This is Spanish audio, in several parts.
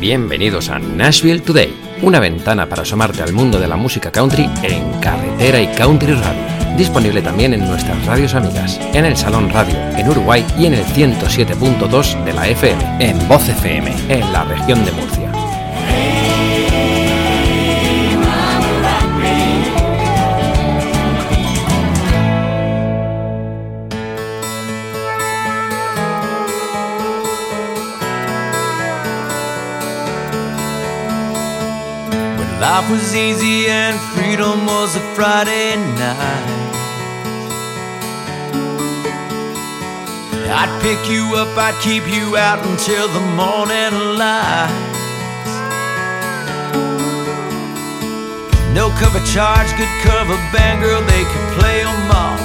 Bienvenidos a Nashville Today, una ventana para asomarte al mundo de la música country en carretera y country radio. Disponible también en nuestras radios amigas, en el Salón Radio, en Uruguay y en el 107.2 de la FM, en Voz FM, en la región de Murcia. Life was easy and freedom was a Friday night. I'd pick you up, I'd keep you out until the morning light. No cover charge, good cover band, girl, they could play them all.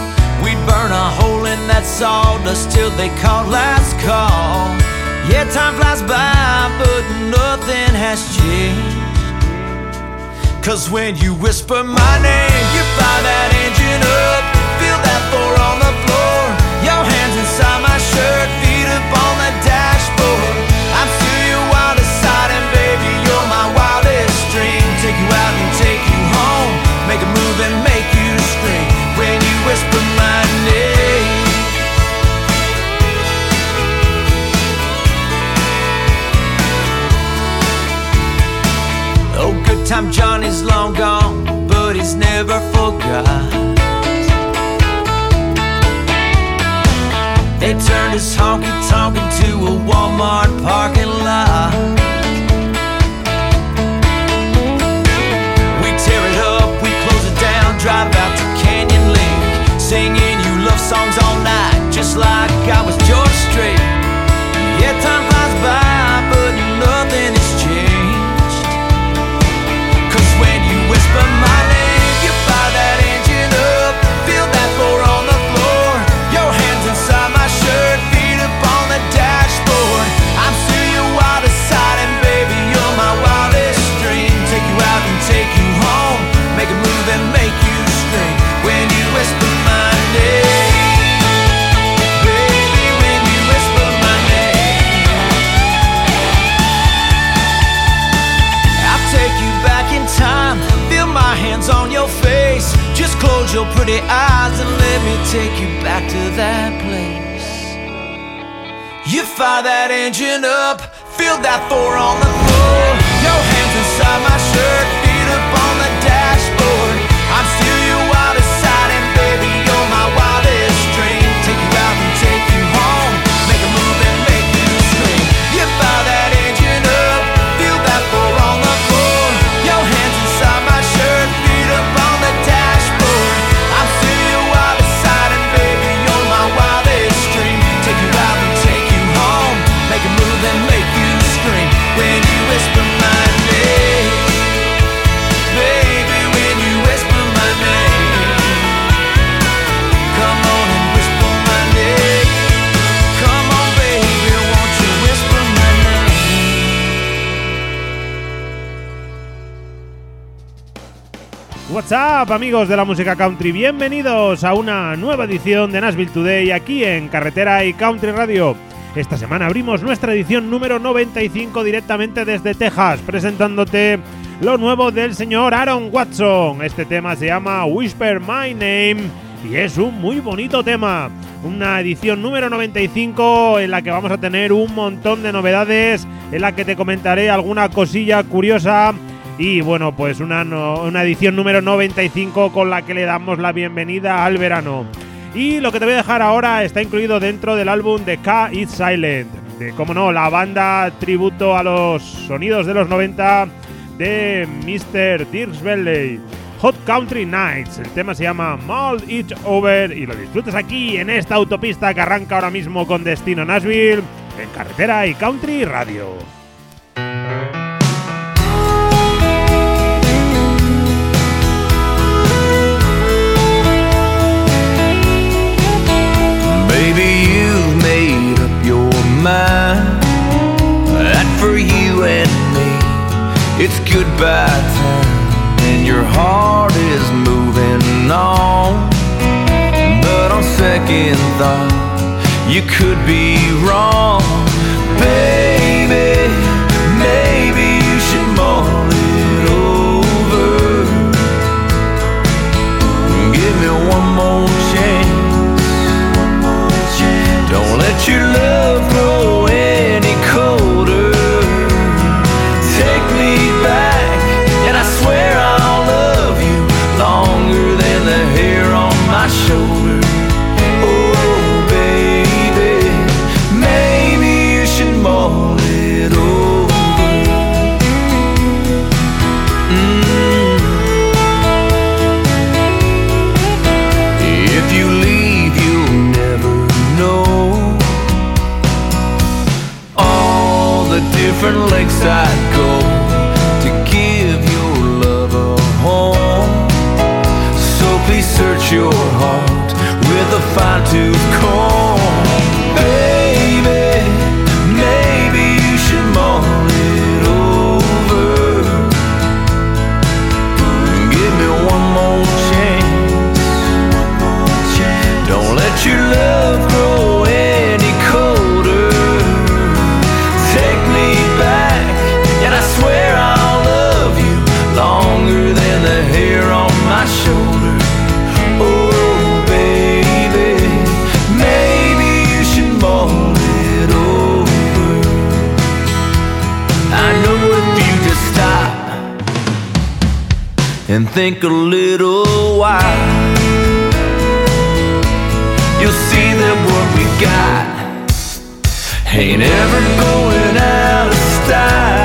We'd burn a hole in that sawdust till they called last call. Yeah, time flies by, but nothing has changed. Cause when you whisper my name, you fire that engine up. Feel that four on the floor. Your hands inside my shirt, feet up on the dashboard. Time Johnny's long gone, but he's never forgot. They turned his honky tonk into a Walmart parking lot. Fire that engine up, feel that four on the floor. Your hands inside my shirt, What's up, amigos de la música country? Bienvenidos a una nueva edición de Nashville Today aquí en Carretera y Country Radio. Esta semana abrimos nuestra edición número 95 directamente desde Texas, presentándote lo nuevo del señor Aaron Watson. Este tema se llama Whisper My Name y es un muy bonito tema. Una edición número 95 en la que vamos a tener un montón de novedades, en la que te comentaré alguna cosilla curiosa y bueno, pues una, una edición número 95 con la que le damos la bienvenida al verano. Y lo que te voy a dejar ahora está incluido dentro del álbum de K Is Silent. De, como no, la banda tributo a los sonidos de los 90 de Mr. Dirks Bentley. Hot Country Nights. El tema se llama Mold It Over y lo disfrutas aquí en esta autopista que arranca ahora mismo con destino Nashville en carretera y country radio. Baby, you've made up your mind. That for you and me it's goodbye time, and your heart is moving on. But on second thought, you could be wrong, and think a little while. You'll see that what we got ain't ever going out of style.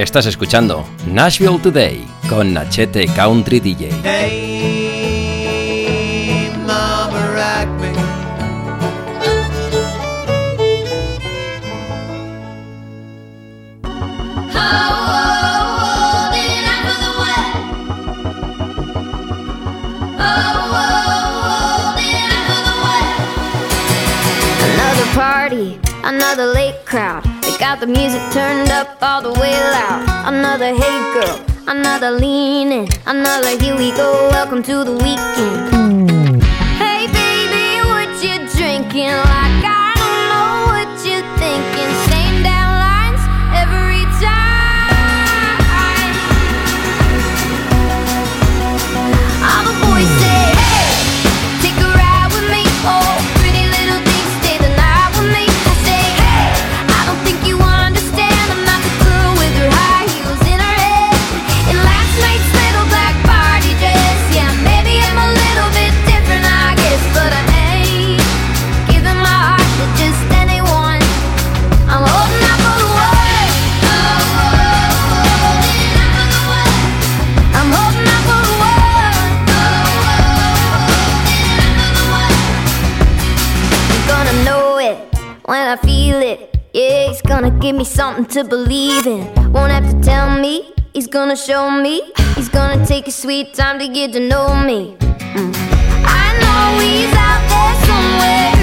Estás escuchando Nashville Today con Nachete Country DJ. the music turned up all the way loud. Another hey girl, another leaning, another here we go. Welcome to the weekend. Hey baby, what you drinking? Like I give me something to believe in. Won't have to tell me, he's gonna show me. He's gonna take his sweet time to get to know me. Mm. I know he's out there somewhere.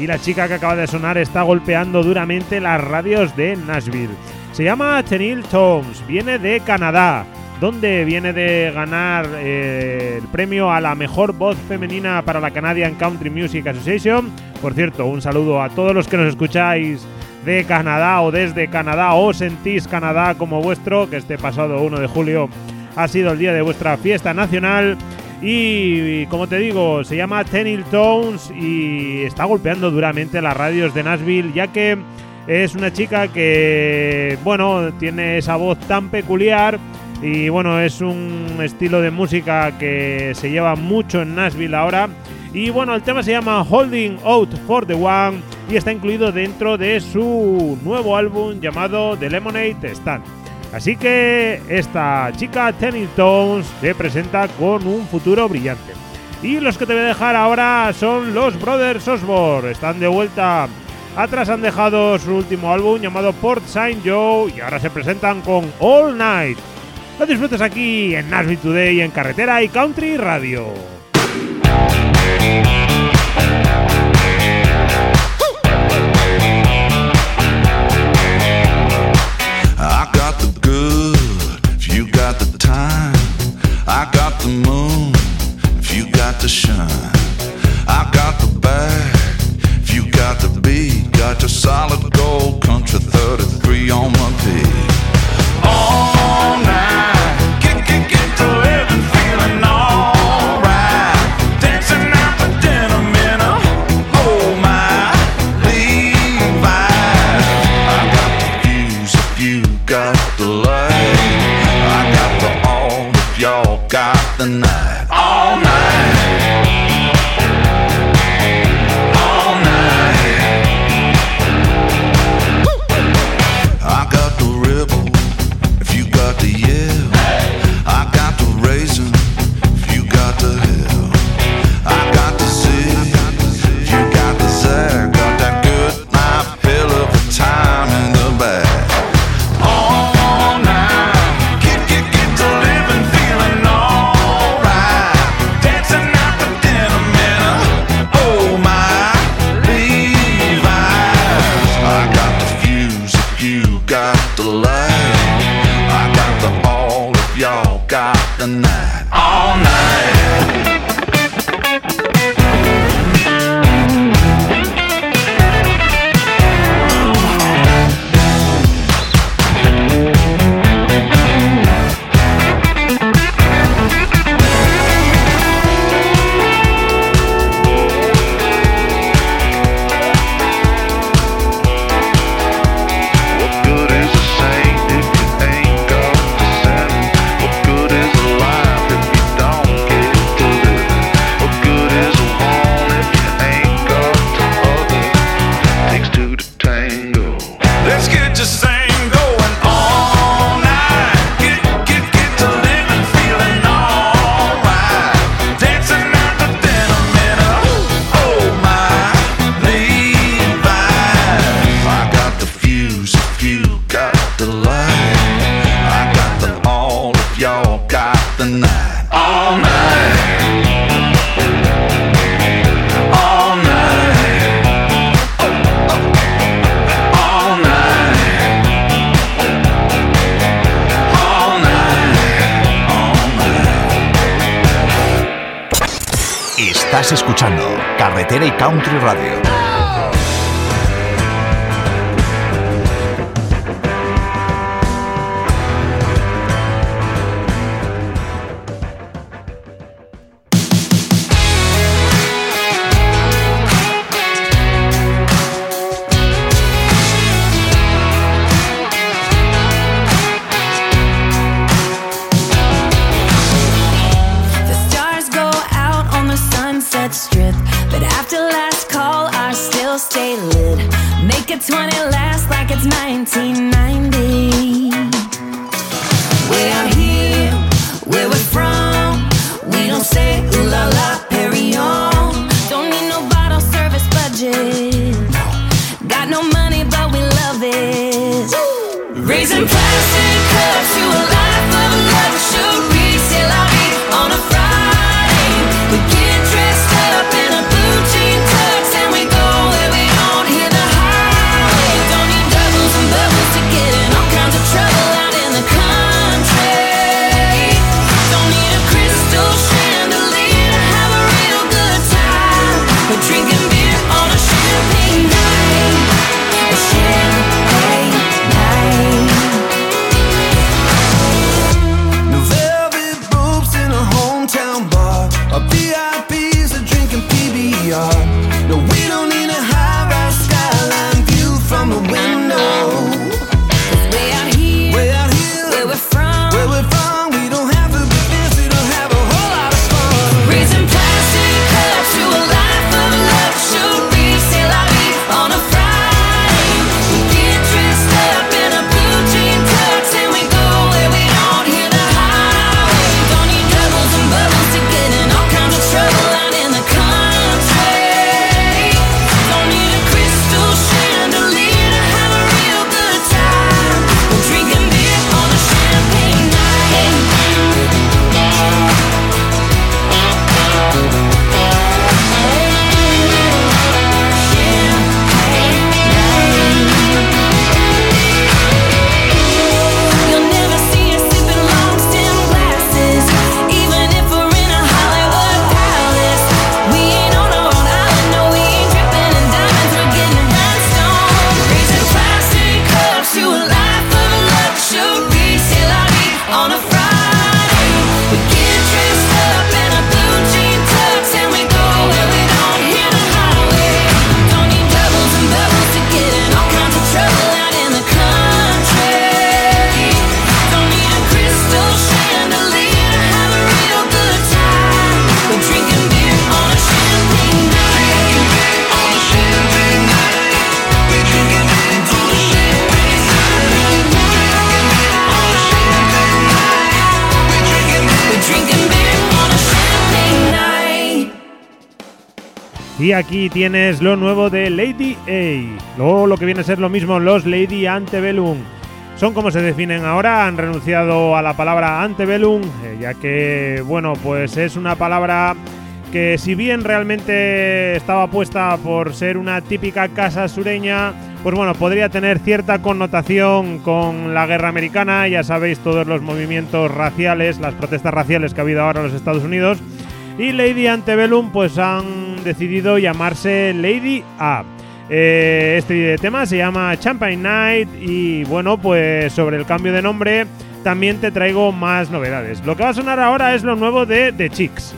Y la chica que acaba de sonar está golpeando duramente las radios de Nashville. Se llama Chenil Toms, viene de Canadá, donde viene de ganar eh, el premio a la mejor voz femenina para la Canadian Country Music Association. Por cierto, un saludo a todos los que nos escucháis de Canadá o desde Canadá o sentís Canadá como vuestro, que este pasado 1 de julio ha sido el día de vuestra fiesta nacional. Y, como te digo, se llama Tenil Tones y está golpeando duramente las radios de Nashville, ya que es una chica que, bueno, tiene esa voz tan peculiar y, bueno, es un estilo de música que se lleva mucho en Nashville ahora. Y, bueno, el tema se llama Holding Out for the One y está incluido dentro de su nuevo álbum llamado The Lemonade Stand. Así que esta chica Tenny Tones te presenta con un futuro brillante. Y los que te voy a dejar ahora son los Brothers Osborne. Están de vuelta. Atrás han dejado su último álbum llamado Port Saint Joe y ahora se presentan con All Night. Lo disfrutes aquí en Nashville Today en Carretera y Country Radio. To shine. I got the bag, if you got the beat, got your solid gold country 33 on my beat. All night, Radio. Y aquí tienes lo nuevo de Lady A. Luego lo que viene a ser lo mismo, los Lady Antebellum. Son como se definen ahora, han renunciado a la palabra antebellum, eh, ya que, bueno, pues es una palabra que si bien realmente estaba puesta por ser una típica casa sureña, pues bueno, podría tener cierta connotación con la guerra americana, ya sabéis todos los movimientos raciales, las protestas raciales que ha habido ahora en los Estados Unidos, y Lady Antebellum pues han decidido llamarse Lady A. Eh, este tema se llama Champagne Night y bueno, pues sobre el cambio de nombre también te traigo más novedades. Lo que va a sonar ahora es lo nuevo de The Chicks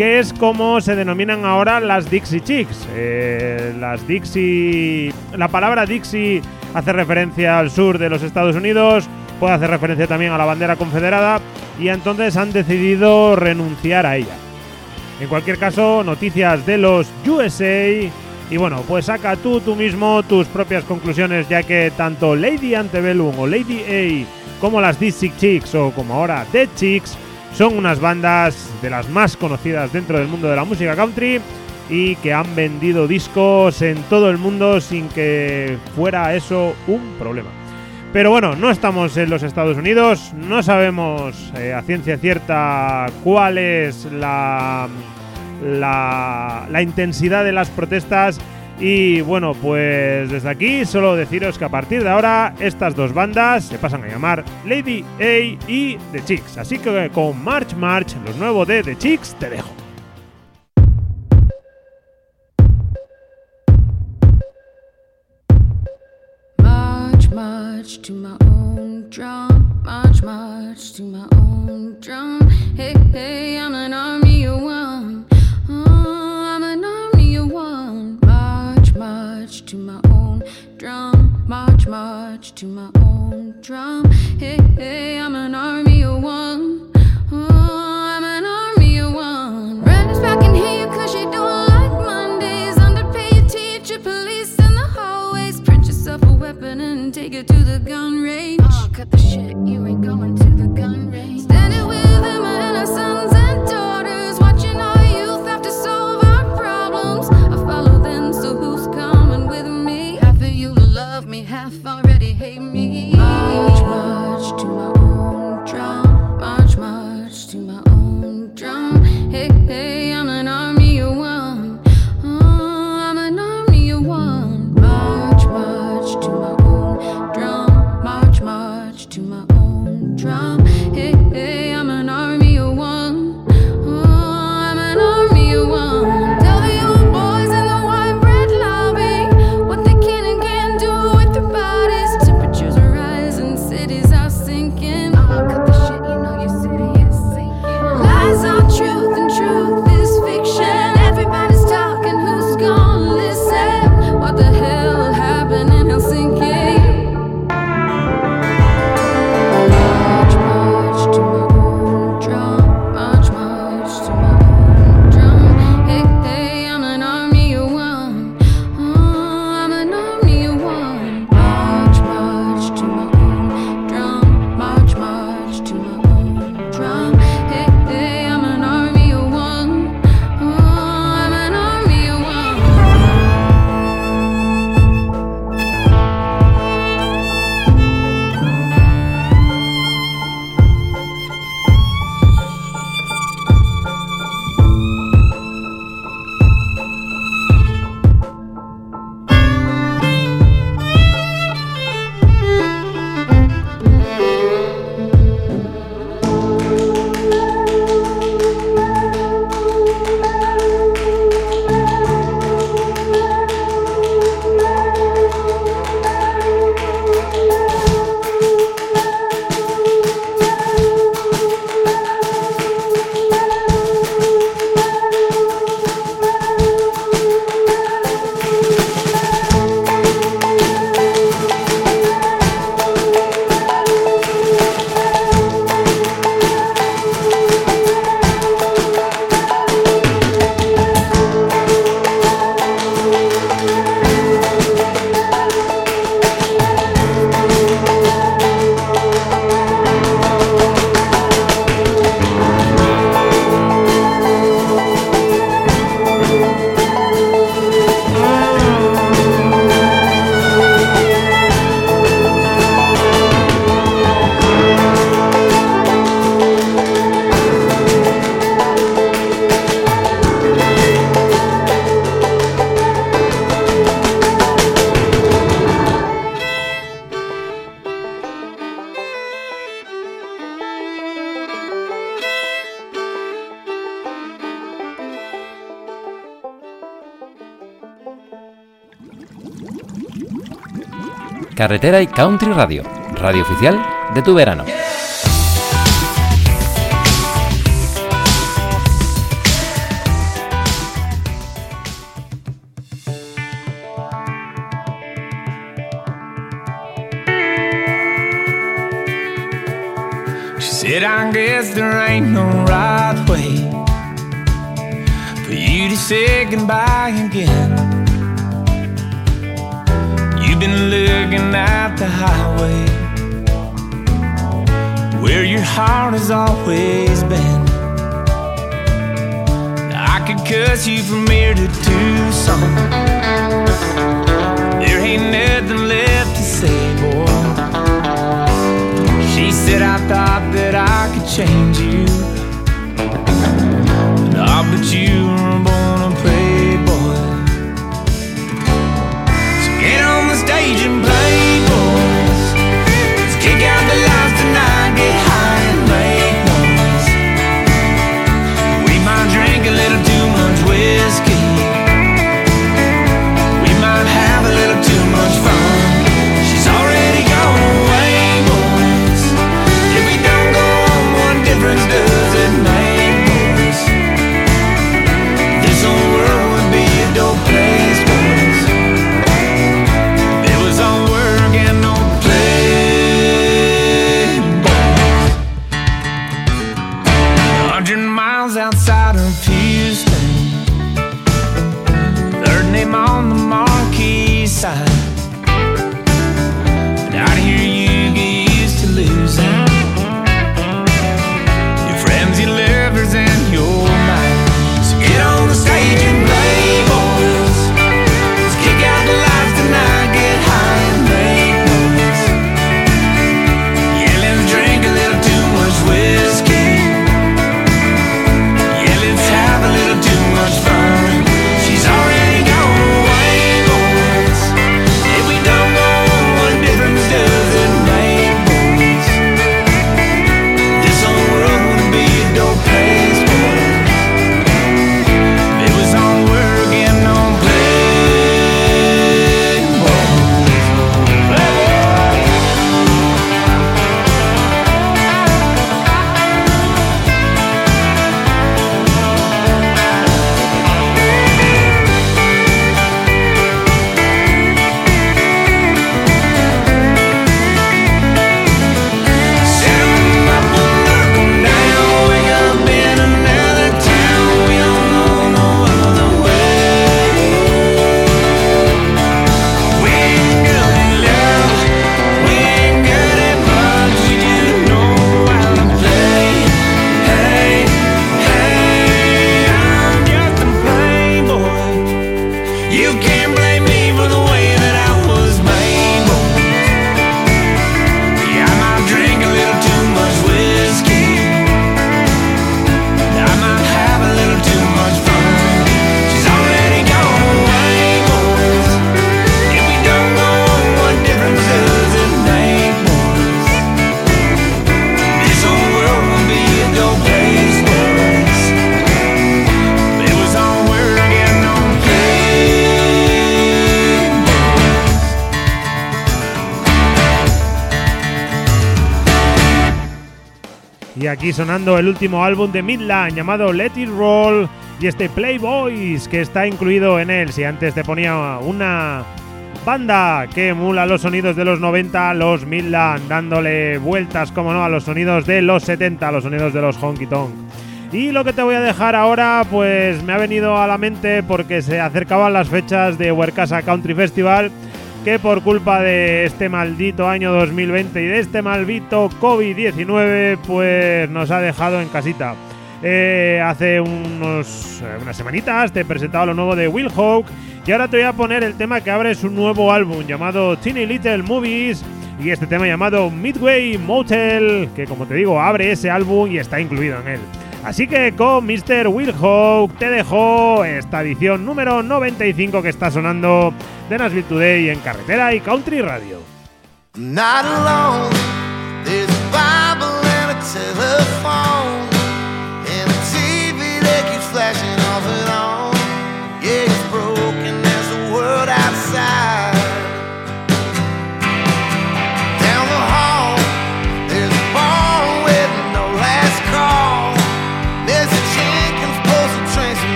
que es como se denominan ahora las Dixie Chicks. Eh, las Dixie. La palabra Dixie hace referencia al sur de los Estados Unidos, puede hacer referencia también a la bandera confederada, y entonces han decidido renunciar a ella. En cualquier caso, noticias de los USA. Y bueno, pues saca tú tú mismo tus propias conclusiones, ya que tanto Lady Antebellum o Lady A, como las Dixie Chicks o como ahora Dead Chicks, son unas bandas de las más conocidas dentro del mundo de la música country y que han vendido discos en todo el mundo sin que fuera eso un problema. Pero bueno, no estamos en los Estados Unidos, no sabemos eh, a ciencia cierta cuál es la, la, la intensidad de las protestas y bueno, pues desde aquí solo deciros que a partir de ahora estas dos bandas se pasan a llamar Lady A y The Chicks. Así que con March March, los nuevos de The Chicks, te dejo. March to my own drum. March, march to my own drum. Hey, hey, I'm an army of one. Oh, I'm an army of one. March, march to my own drum. March, march to my own drum. Hey, hey, I'm an army it to the gun range. Oh, cut the shit, you ain't going to the gun range. Standing with them and our sons and daughters. Watching our youth have to solve our problems. I follow them, so who's coming with me? Half of you love me, half already hate me. March, march to Carretera y Country Radio, radio oficial de tu verano. Again. Been looking at the highway where your heart has always been. I could cuss you from here to Tucson. There ain't nothing left to say, boy. She said, I thought that I could change you. Nah, but you were born stage and play, boys. Let's kick out the lights tonight, aquí sonando el último álbum de Midland llamado Let It Roll y este Playboys que está incluido en él. Si antes te ponía una banda que emula los sonidos de los 90, los Midland, dándole vueltas, como no, a los sonidos de los 70, los sonidos de los honky tonk. Y lo que te voy a dejar ahora, pues me ha venido a la mente porque se acercaban las fechas de Huercasa Country Festival que por culpa de este maldito año 2020 y de este maldito COVID-19, pues nos ha dejado en casita. Eh, hace unos, eh, unas semanitas te he presentado lo nuevo de Will Hawk y ahora te voy a poner el tema que abre su nuevo álbum llamado Teeny Little Movies y este tema llamado Midway Motel, que como te digo abre ese álbum y está incluido en él. Así que con Mr. Will Hawk te dejo esta edición número 95 que está sonando de Nashville Today en carretera y country radio.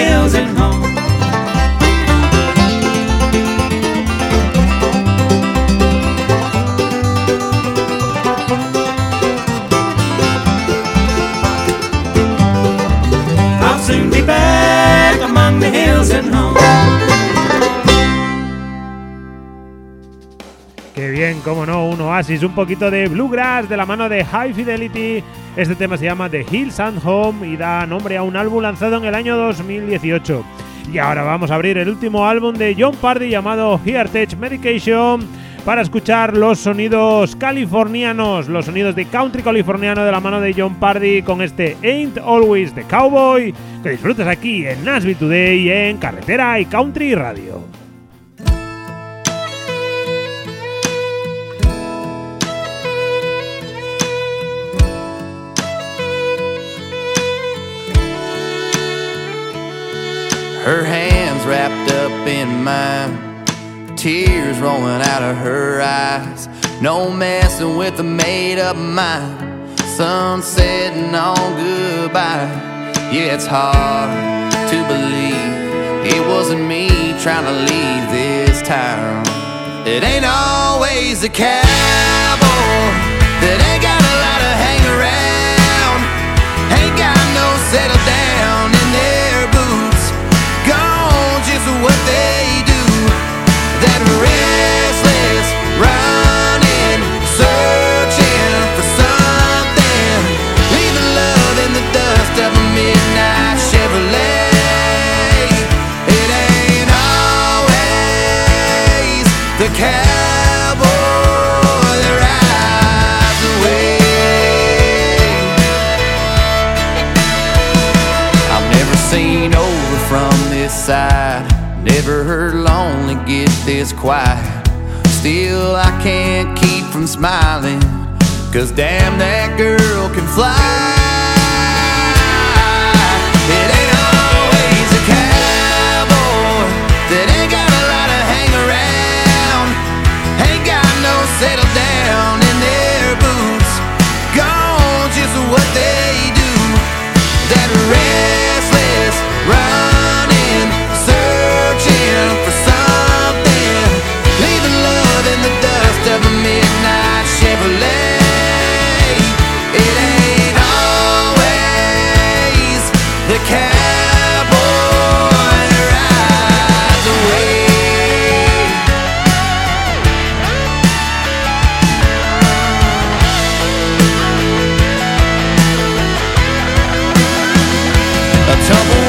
Hills and oasis, un poquito de bluegrass de la mano de High Fidelity. Este tema se llama The Hills and Home y da nombre a un álbum lanzado en el año 2018. Y ahora vamos a abrir el último álbum de John Pardy llamado Heartech Medication para escuchar los sonidos californianos, los sonidos de country californiano de la mano de John Pardy con este Ain't Always the Cowboy que disfrutes aquí en Nashville Today en Carretera y Country Radio. Her hands wrapped up in mine, tears rolling out of her eyes. No messing with a made up mind. Sun setting on goodbye. Yeah, it's hard to believe it wasn't me trying to leave this town. It ain't always the cowboy gets quiet. Still, I can't keep from smiling. Cause damn, that girl can fly. tumble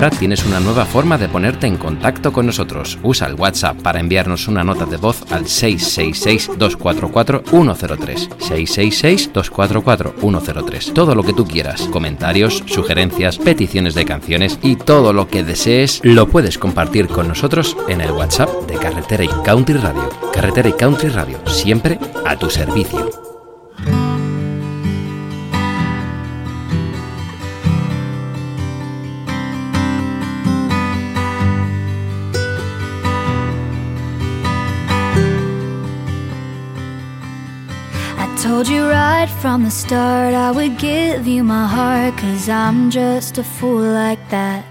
Ahora tienes una nueva forma de ponerte en contacto con nosotros. Usa el WhatsApp para enviarnos una nota de voz al 666-244-103. 666-244-103. Todo lo que tú quieras. Comentarios, sugerencias, peticiones de canciones y todo lo que desees lo puedes compartir con nosotros en el WhatsApp de Carretera y Country Radio. Carretera y Country Radio, siempre a tu servicio. Told you right from the start I would give you my heart, cause I'm just a fool like that.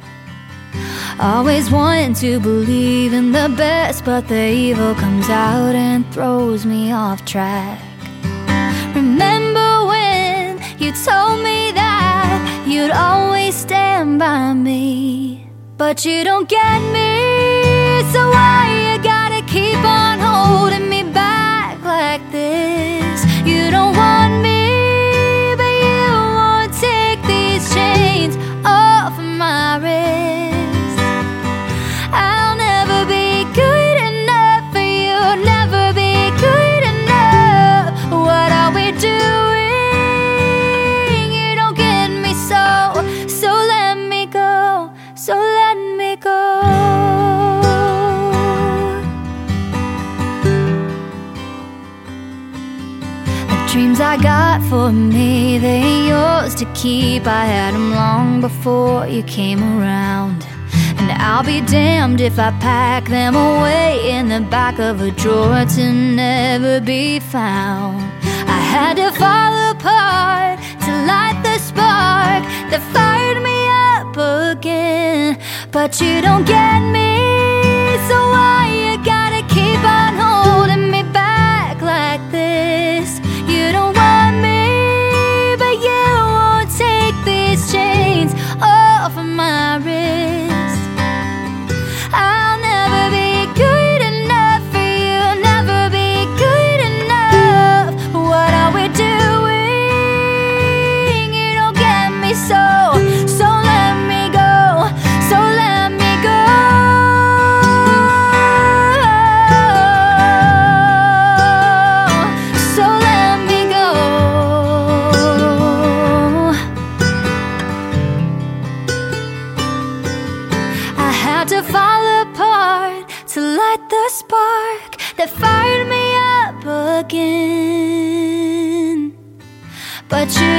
Always wanting to believe in the best, but the evil comes out and throws me off track. Remember when you told me that you'd always stand by me, but you don't get me, so why you gotta keep on holding me don't want me, I got for me, they ain't yours to keep. I had them long before you came around. And I'll be damned if I pack them away in the back of a drawer to never be found. I had to fall apart to light the spark that fired me up again. But you don't get me,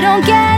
don't get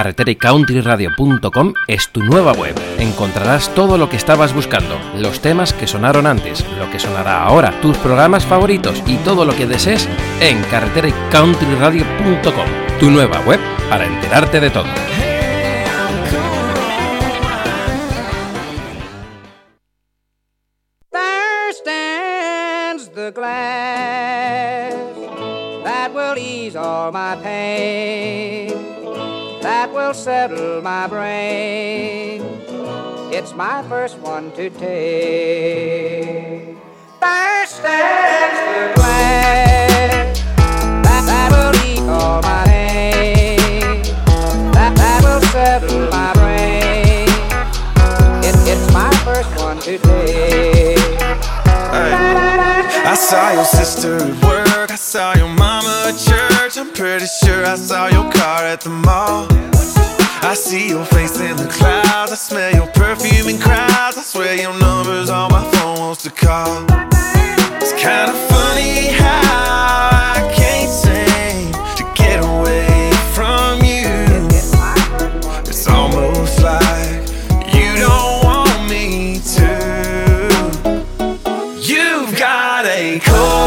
Carretera y countryradio.com es tu nueva web. Encontrarás todo lo que estabas buscando, los temas que sonaron antes, lo que sonará ahora, tus programas favoritos y todo lo que desees en carretera y countryradio.com. Tu nueva web para enterarte de todo. That will settle my brain. It's my first one to take. There stands the glass that, that will ease all my pain, that, that will settle my brain. It, it's my first one to take. I saw your sister at work, I saw your mama at church. I'm pretty sure I saw your car at the mall. I see your face in the clouds, I smell your perfume in crowds. I swear your number's on my phone wants to call. It's kinda funny how I can't seem to get away from you. It's almost like you don't want me to. You've got a cold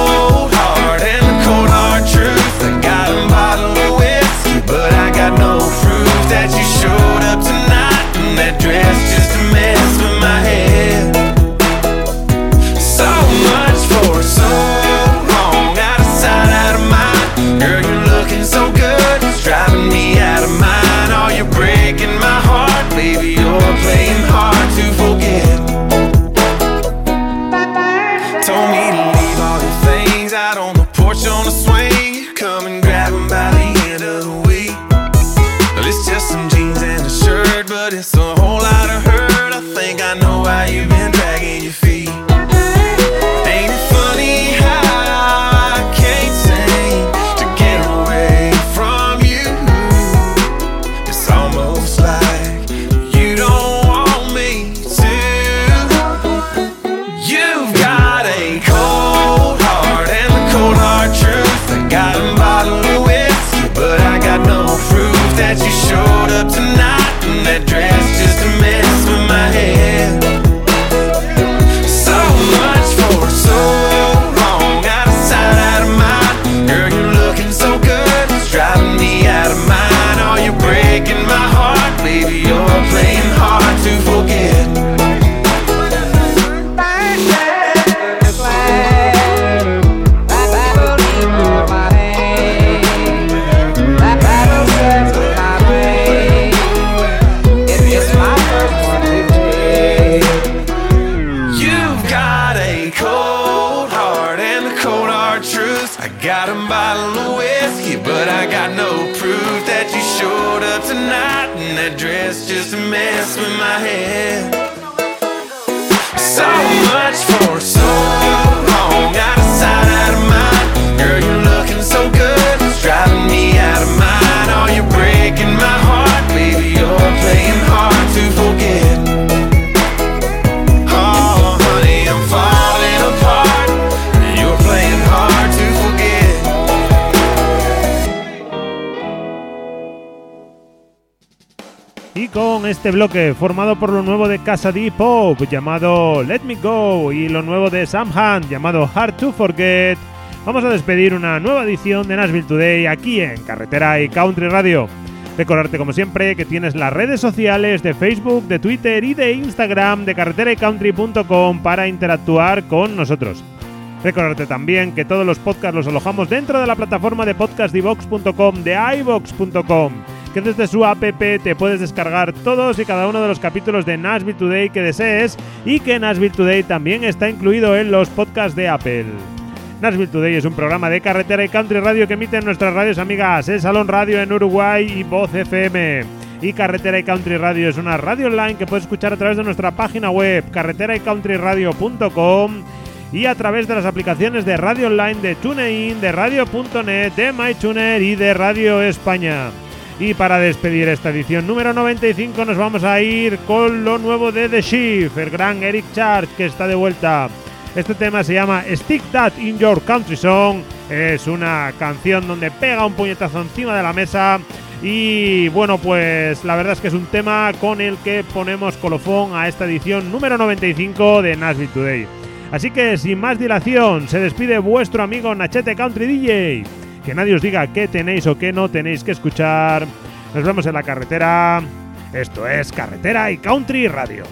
este bloque formado por lo nuevo de Casa D Pop llamado Let Me Go y lo nuevo de Sam Hunt llamado Hard to Forget, vamos a despedir una nueva edición de Nashville Today aquí en Carretera y Country Radio. Recordarte como siempre que tienes las redes sociales de Facebook, de Twitter y de Instagram de carreteraycountry.com para interactuar con nosotros. Recordarte también que todos los podcasts los alojamos dentro de la plataforma de podcastdivox.com, de iVox.com, que desde su app te puedes descargar todos y cada uno de los capítulos de Nashville Today que desees y que Nashville Today también está incluido en los podcasts de Apple. Nashville Today es un programa de carretera y country radio que emiten nuestras radios amigas, el Salón Radio en Uruguay y Voz FM. Y Carretera y Country Radio es una radio online que puedes escuchar a través de nuestra página web carreteraycountryradio.com y a través de las aplicaciones de radio online de TuneIn, de Radio.net, de MyTuner y de Radio España. Y para despedir esta edición número 95 nos vamos a ir con lo nuevo de The Chief, el gran Eric Charge que está de vuelta. Este tema se llama Stick That in Your Country Song. Es una canción donde pega un puñetazo encima de la mesa. Y bueno, pues la verdad es que es un tema con el que ponemos colofón a esta edición número 95 de Nashville Today. Así que sin más dilación, se despide vuestro amigo Nachete Country DJ. Que nadie os diga qué tenéis o qué no tenéis que escuchar. Nos vemos en la carretera. Esto es Carretera y Country Radio.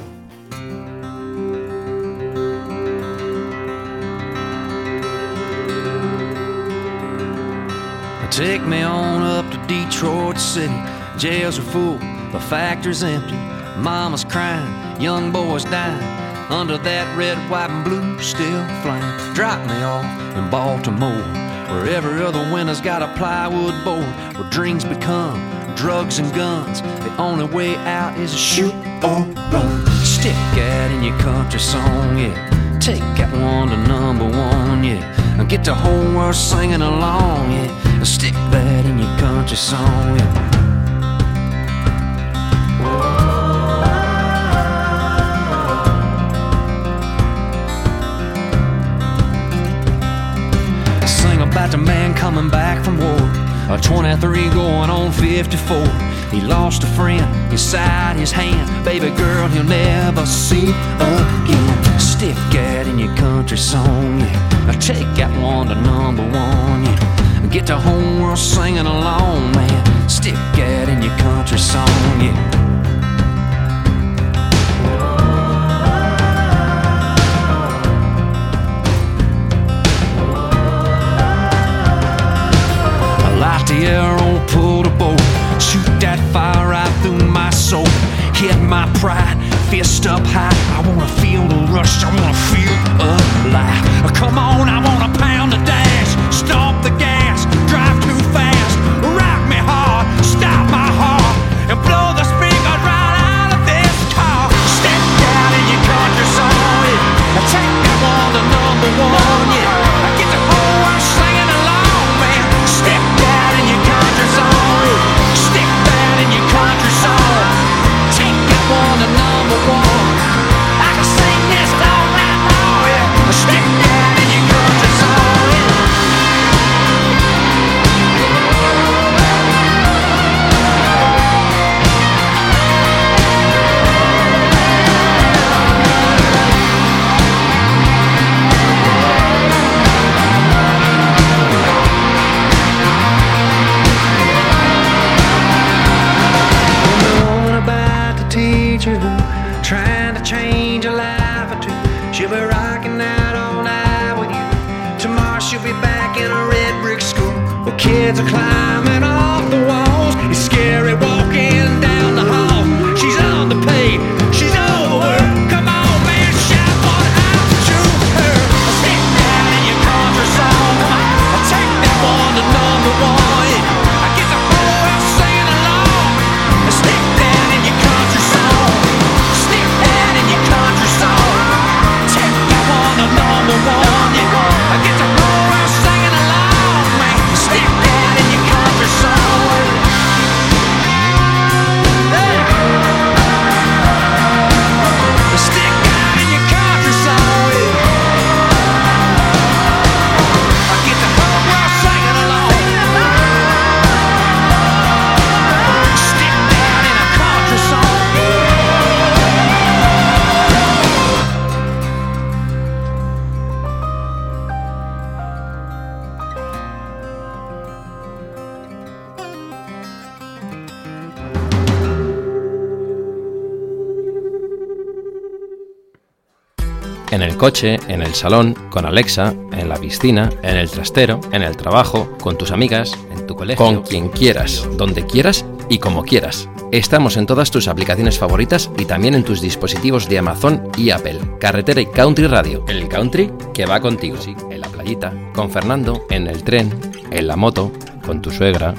Take me on up to Detroit City. Jails are full, the factory's empty. Mama's crying, young boys dying. Under that red, white, and blue still flying. Drop me off in Baltimore, where every other winter's got a plywood board. Where dreams become drugs and guns. The only way out is to shoot or run. Stick that in your country song, yeah. Take that one to number one, yeah. And get the whole world singing along, yeah. Stick that in your country song, yeah. About the man coming back from war. A 23 going on 54. He lost a friend inside his hand. Baby girl, he'll never see again. Stick that in your country song, yeah. Take that one to number one, yeah. Get the whole world singing along, man. Stick that in your country song, yeah. The arrow, pull the bow, shoot that fire right through my soul. Hit my pride, fist up high. I wanna feel the rush, I wanna feel alive. Come on, I wanna pound She'll be rocking out all night with you. Tomorrow she'll be back in a red brick school where kids are climbing coche, en el salón, con Alexa, en la piscina, en el trastero, en el trabajo, con tus amigas, en tu colegio, con quien quieras, donde quieras y como quieras. Estamos en todas tus aplicaciones favoritas y también en tus dispositivos de Amazon y Apple. Carretera y Country Radio. El country que va contigo, sí. En la playita, con Fernando, en el tren, en la moto, con tu suegra,